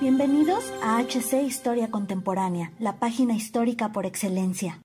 Bienvenidos a HC Historia Contemporánea, la página histórica por excelencia.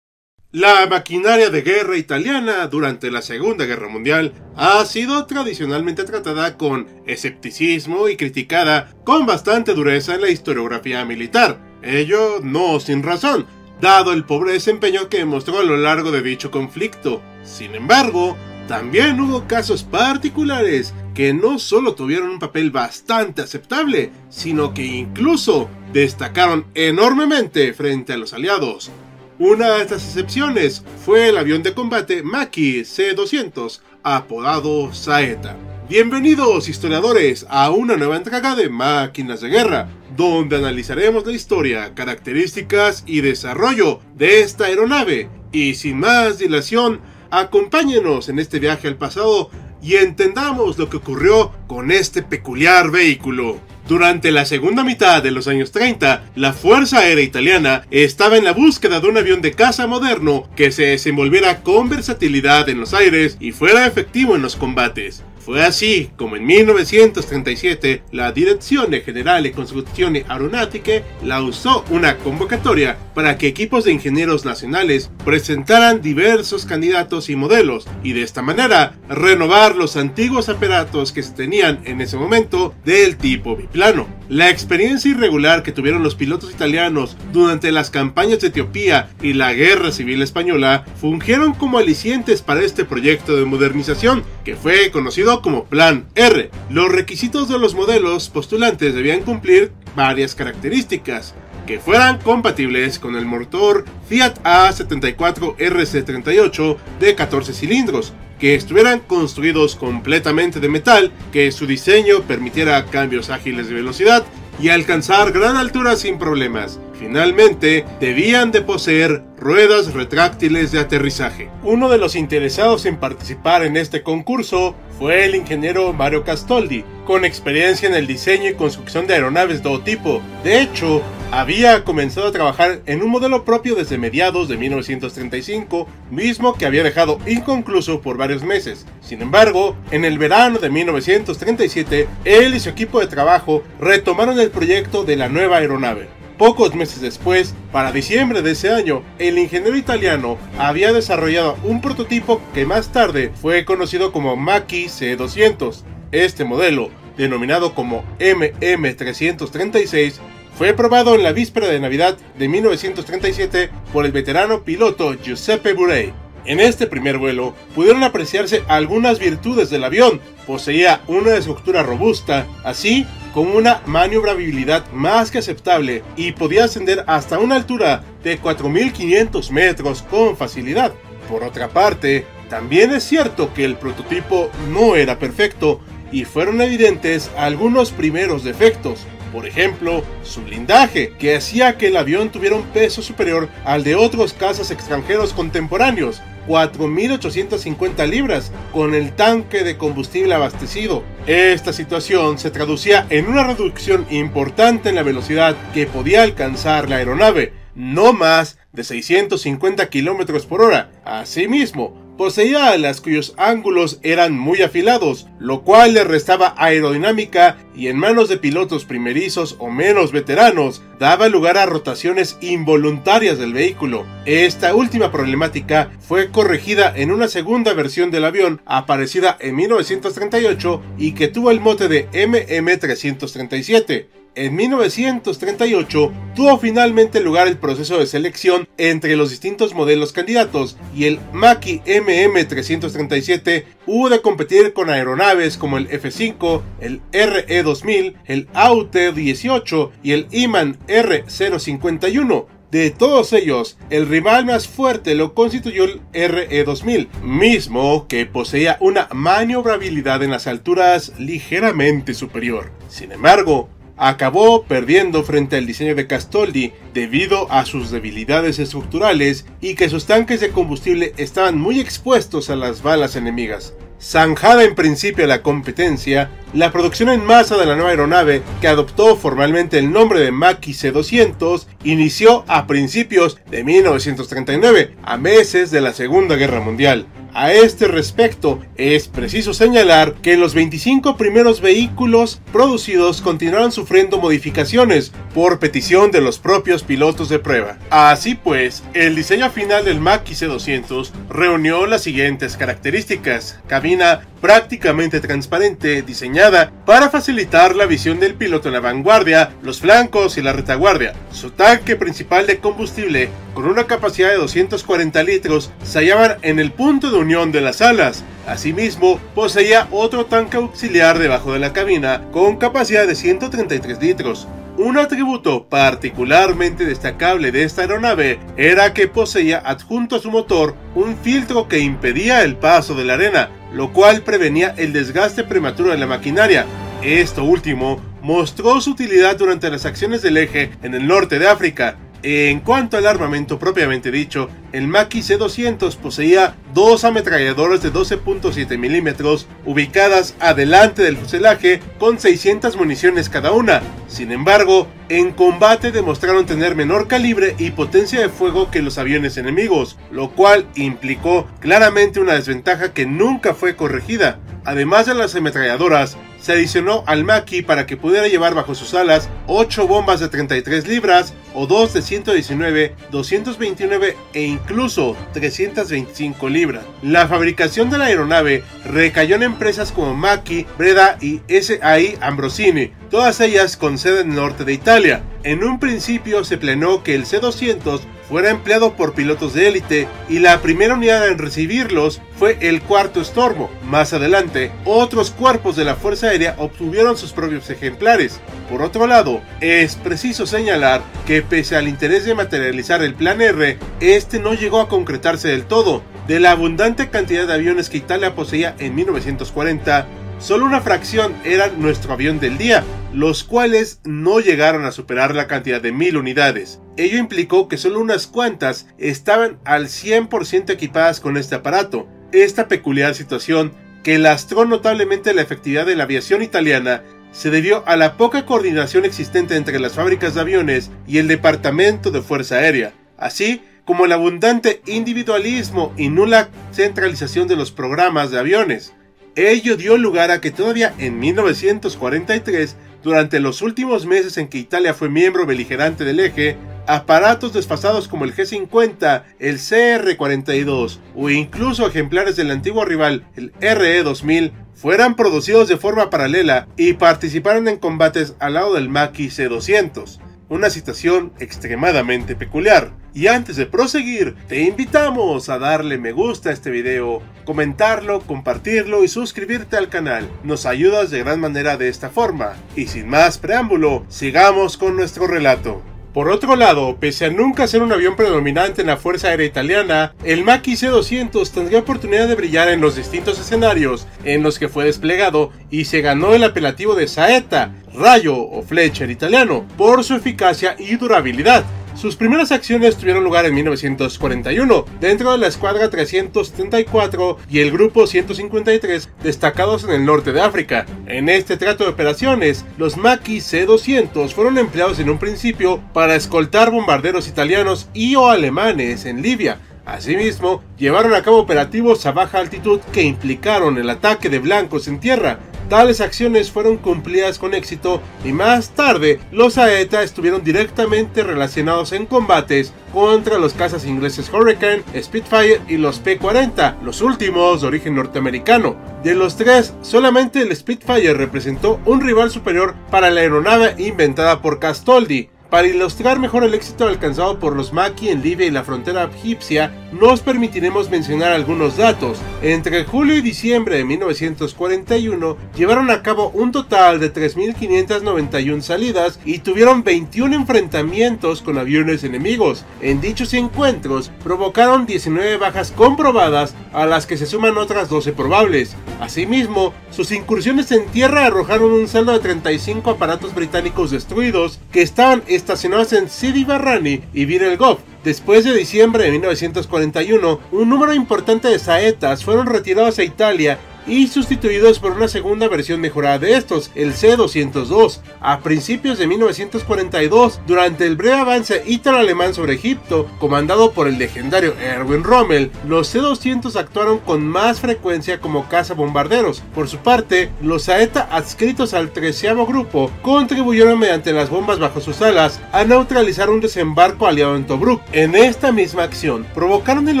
La maquinaria de guerra italiana durante la Segunda Guerra Mundial ha sido tradicionalmente tratada con escepticismo y criticada con bastante dureza en la historiografía militar. Ello no sin razón, dado el pobre desempeño que mostró a lo largo de dicho conflicto. Sin embargo, también hubo casos particulares que no solo tuvieron un papel bastante aceptable, sino que incluso destacaron enormemente frente a los aliados. Una de estas excepciones fue el avión de combate Maki C-200, apodado Saeta. Bienvenidos historiadores a una nueva entrega de Máquinas de Guerra, donde analizaremos la historia, características y desarrollo de esta aeronave. Y sin más dilación, acompáñenos en este viaje al pasado y entendamos lo que ocurrió con este peculiar vehículo. Durante la segunda mitad de los años 30, la Fuerza Aérea Italiana estaba en la búsqueda de un avión de caza moderno que se desenvolviera con versatilidad en los aires y fuera efectivo en los combates. Fue así como en 1937 la Direczione Generale Construzioni Aeronautiche lanzó una convocatoria para que equipos de ingenieros nacionales presentaran diversos candidatos y modelos y de esta manera renovar los antiguos aparatos que se tenían en ese momento del tipo biplano. La experiencia irregular que tuvieron los pilotos italianos durante las campañas de Etiopía y la Guerra Civil Española fungieron como alicientes para este proyecto de modernización que fue conocido como Plan R. Los requisitos de los modelos postulantes debían cumplir varias características que fueran compatibles con el motor Fiat A74 RC38 de 14 cilindros, que estuvieran construidos completamente de metal, que su diseño permitiera cambios ágiles de velocidad y alcanzar gran altura sin problemas. Finalmente, debían de poseer ruedas retráctiles de aterrizaje. Uno de los interesados en participar en este concurso fue el ingeniero Mario Castoldi, con experiencia en el diseño y construcción de aeronaves de todo tipo. De hecho, había comenzado a trabajar en un modelo propio desde mediados de 1935, mismo que había dejado inconcluso por varios meses. Sin embargo, en el verano de 1937, él y su equipo de trabajo retomaron el proyecto de la nueva aeronave. Pocos meses después, para diciembre de ese año, el ingeniero italiano había desarrollado un prototipo que más tarde fue conocido como Maki C200. Este modelo, denominado como MM336, fue probado en la víspera de Navidad de 1937 por el veterano piloto Giuseppe Burey. En este primer vuelo pudieron apreciarse algunas virtudes del avión. Poseía una estructura robusta, así como una maniobrabilidad más que aceptable y podía ascender hasta una altura de 4.500 metros con facilidad. Por otra parte, también es cierto que el prototipo no era perfecto y fueron evidentes algunos primeros defectos. Por ejemplo, su blindaje, que hacía que el avión tuviera un peso superior al de otros cazas extranjeros contemporáneos, 4.850 libras con el tanque de combustible abastecido. Esta situación se traducía en una reducción importante en la velocidad que podía alcanzar la aeronave, no más de 650 km por hora. Asimismo, poseía alas cuyos ángulos eran muy afilados, lo cual le restaba aerodinámica y en manos de pilotos primerizos o menos veteranos daba lugar a rotaciones involuntarias del vehículo. Esta última problemática fue corregida en una segunda versión del avión aparecida en 1938 y que tuvo el mote de MM337. En 1938 tuvo finalmente lugar el proceso de selección entre los distintos modelos candidatos y el Maki MM337 hubo de competir con aeronaves como el F5, el RE2000, el AUT-18 y el Iman R051. De todos ellos, el rival más fuerte lo constituyó el RE2000, mismo que poseía una maniobrabilidad en las alturas ligeramente superior. Sin embargo, acabó perdiendo frente al diseño de Castoldi debido a sus debilidades estructurales y que sus tanques de combustible estaban muy expuestos a las balas enemigas. Zanjada en principio la competencia, la producción en masa de la nueva aeronave, que adoptó formalmente el nombre de Maki C-200, inició a principios de 1939, a meses de la Segunda Guerra Mundial. A este respecto, es preciso señalar que los 25 primeros vehículos producidos continuaron sufriendo modificaciones por petición de los propios pilotos de prueba. Así pues, el diseño final del Macchi C200 reunió las siguientes características. Cabina prácticamente transparente diseñada para facilitar la visión del piloto en la vanguardia, los flancos y la retaguardia. Su tanque principal de combustible, con una capacidad de 240 litros, se hallaban en el punto de unión de las alas. Asimismo, poseía otro tanque auxiliar debajo de la cabina con capacidad de 133 litros. Un atributo particularmente destacable de esta aeronave era que poseía adjunto a su motor un filtro que impedía el paso de la arena, lo cual prevenía el desgaste prematuro de la maquinaria. Esto último mostró su utilidad durante las acciones del eje en el norte de África, en cuanto al armamento propiamente dicho, el Maki C-200 poseía dos ametralladoras de 12.7 milímetros ubicadas adelante del fuselaje con 600 municiones cada una. Sin embargo, en combate demostraron tener menor calibre y potencia de fuego que los aviones enemigos, lo cual implicó claramente una desventaja que nunca fue corregida. Además de las ametralladoras, se adicionó al Maki para que pudiera llevar bajo sus alas 8 bombas de 33 libras o 2 de 119, 229 e incluso 325 libras. La fabricación de la aeronave recayó en empresas como Maki, Breda y SAI Ambrosini, todas ellas con sede en el norte de Italia. En un principio se planeó que el C-200 fuera empleado por pilotos de élite y la primera unidad en recibirlos fue el cuarto Stormo. Más adelante, otros cuerpos de la Fuerza Aérea obtuvieron sus propios ejemplares. Por otro lado, es preciso señalar que pese al interés de materializar el Plan R, este no llegó a concretarse del todo. De la abundante cantidad de aviones que Italia poseía en 1940, solo una fracción eran nuestro avión del día, los cuales no llegaron a superar la cantidad de mil unidades. Ello implicó que solo unas cuantas estaban al 100% equipadas con este aparato. Esta peculiar situación, que lastró notablemente la efectividad de la aviación italiana, se debió a la poca coordinación existente entre las fábricas de aviones y el Departamento de Fuerza Aérea, así como el abundante individualismo y nula centralización de los programas de aviones. Ello dio lugar a que todavía en 1943, durante los últimos meses en que Italia fue miembro beligerante del eje, aparatos desfasados como el G50, el CR42 o incluso ejemplares del antiguo rival, el RE2000, fueran producidos de forma paralela y participaran en combates al lado del Maki C200. Una situación extremadamente peculiar. Y antes de proseguir, te invitamos a darle me gusta a este video, comentarlo, compartirlo y suscribirte al canal. Nos ayudas de gran manera de esta forma. Y sin más preámbulo, sigamos con nuestro relato. Por otro lado, pese a nunca ser un avión predominante en la Fuerza Aérea Italiana, el Maki C-200 tendría oportunidad de brillar en los distintos escenarios en los que fue desplegado y se ganó el apelativo de Saeta, rayo o flecha en italiano, por su eficacia y durabilidad. Sus primeras acciones tuvieron lugar en 1941, dentro de la Escuadra 374 y el Grupo 153 destacados en el norte de África. En este trato de operaciones, los Maki C-200 fueron empleados en un principio para escoltar bombarderos italianos y o alemanes en Libia, Asimismo, llevaron a cabo operativos a baja altitud que implicaron el ataque de blancos en tierra, Tales acciones fueron cumplidas con éxito y más tarde los AETA estuvieron directamente relacionados en combates contra los cazas ingleses Hurricane, Spitfire y los P-40, los últimos de origen norteamericano. De los tres, solamente el Spitfire representó un rival superior para la aeronave inventada por Castoldi, para ilustrar mejor el éxito alcanzado por los Maki en Libia y la frontera egipcia, nos permitiremos mencionar algunos datos. Entre julio y diciembre de 1941 llevaron a cabo un total de 3.591 salidas y tuvieron 21 enfrentamientos con aviones enemigos. En dichos encuentros provocaron 19 bajas comprobadas a las que se suman otras 12 probables. Asimismo, sus incursiones en tierra arrojaron un saldo de 35 aparatos británicos destruidos que estaban estacionados en Sidi Barrani y Bir el Goff. Después de diciembre de 1941, un número importante de saetas fueron retirados a Italia y sustituidos por una segunda versión mejorada de estos, el C-202. A principios de 1942, durante el breve avance ítalo-alemán sobre Egipto, comandado por el legendario Erwin Rommel, los C-200 actuaron con más frecuencia como cazabombarderos. Por su parte, los Saeta adscritos al treceavo grupo contribuyeron mediante las bombas bajo sus alas a neutralizar un desembarco aliado en Tobruk. En esta misma acción, provocaron el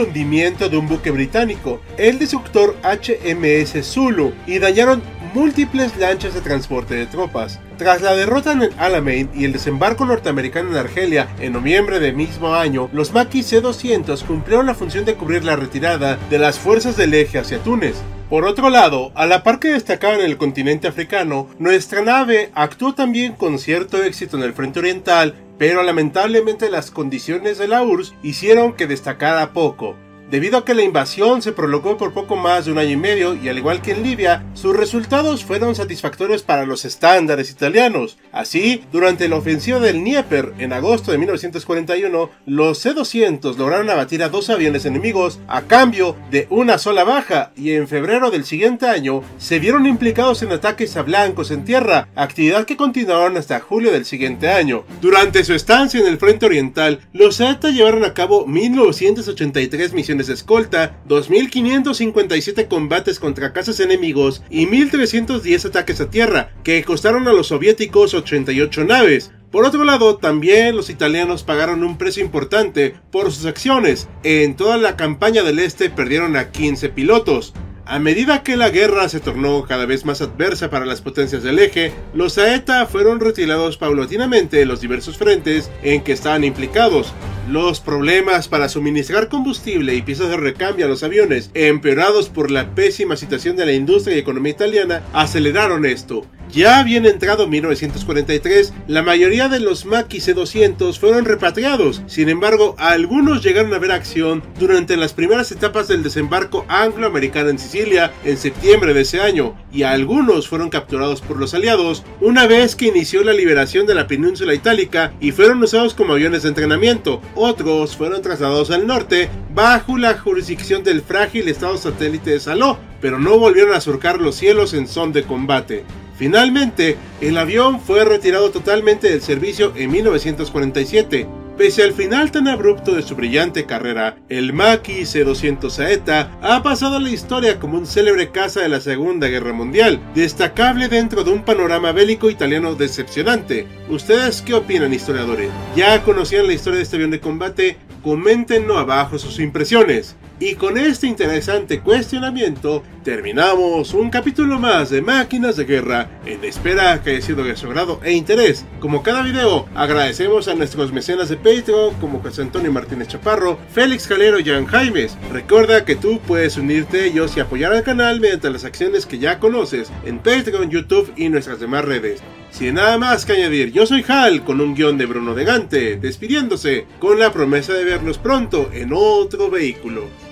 hundimiento de un buque británico, el destructor HMS Zulu, y dañaron múltiples lanchas de transporte de tropas. Tras la derrota en el Alamein y el desembarco norteamericano en Argelia en noviembre del mismo año, los Maquis C-200 cumplieron la función de cubrir la retirada de las fuerzas del eje hacia Túnez. Por otro lado, a la par que destacaba en el continente africano, nuestra nave actuó también con cierto éxito en el frente oriental, pero lamentablemente las condiciones de la URSS hicieron que destacara poco. Debido a que la invasión se prolongó por poco más de un año y medio y al igual que en Libia, sus resultados fueron satisfactorios para los estándares italianos. Así, durante la ofensiva del Dnieper en agosto de 1941, los C-200 lograron abatir a dos aviones enemigos a cambio de una sola baja y en febrero del siguiente año se vieron implicados en ataques a blancos en tierra, actividad que continuaron hasta julio del siguiente año. Durante su estancia en el frente oriental, los Z llevaron a cabo 1983 misiones de escolta, 2.557 combates contra casas enemigos y 1.310 ataques a tierra, que costaron a los soviéticos 88 naves. Por otro lado, también los italianos pagaron un precio importante por sus acciones. En toda la campaña del Este perdieron a 15 pilotos. A medida que la guerra se tornó cada vez más adversa para las potencias del eje, los Aeta fueron retirados paulatinamente de los diversos frentes en que estaban implicados, los problemas para suministrar combustible y piezas de recambio a los aviones, empeorados por la pésima situación de la industria y economía italiana, aceleraron esto. Ya bien entrado 1943, la mayoría de los Maki C-200 fueron repatriados, sin embargo, algunos llegaron a ver acción durante las primeras etapas del desembarco anglo-americano en Sicilia en septiembre de ese año, y algunos fueron capturados por los aliados una vez que inició la liberación de la península itálica y fueron usados como aviones de entrenamiento. Otros fueron trasladados al norte bajo la jurisdicción del frágil estado satélite de Saló, pero no volvieron a surcar los cielos en son de combate. Finalmente, el avión fue retirado totalmente del servicio en 1947. Pese al final tan abrupto de su brillante carrera, el Maki C-200 Saeta ha pasado a la historia como un célebre caza de la Segunda Guerra Mundial, destacable dentro de un panorama bélico italiano decepcionante. ¿Ustedes qué opinan, historiadores? ¿Ya conocían la historia de este avión de combate? Coméntenlo abajo sus impresiones. Y con este interesante cuestionamiento terminamos un capítulo más de Máquinas de Guerra en espera que haya sido de su agrado e interés. Como cada video, agradecemos a nuestros mecenas de Patreon como José Antonio Martínez Chaparro, Félix Calero y Jan Jaimes. Recuerda que tú puedes unirte a ellos y apoyar al canal mediante las acciones que ya conoces en Patreon, YouTube y nuestras demás redes. Sin nada más que añadir, yo soy Hal con un guion de Bruno de Gante, despidiéndose con la promesa de vernos pronto en otro vehículo.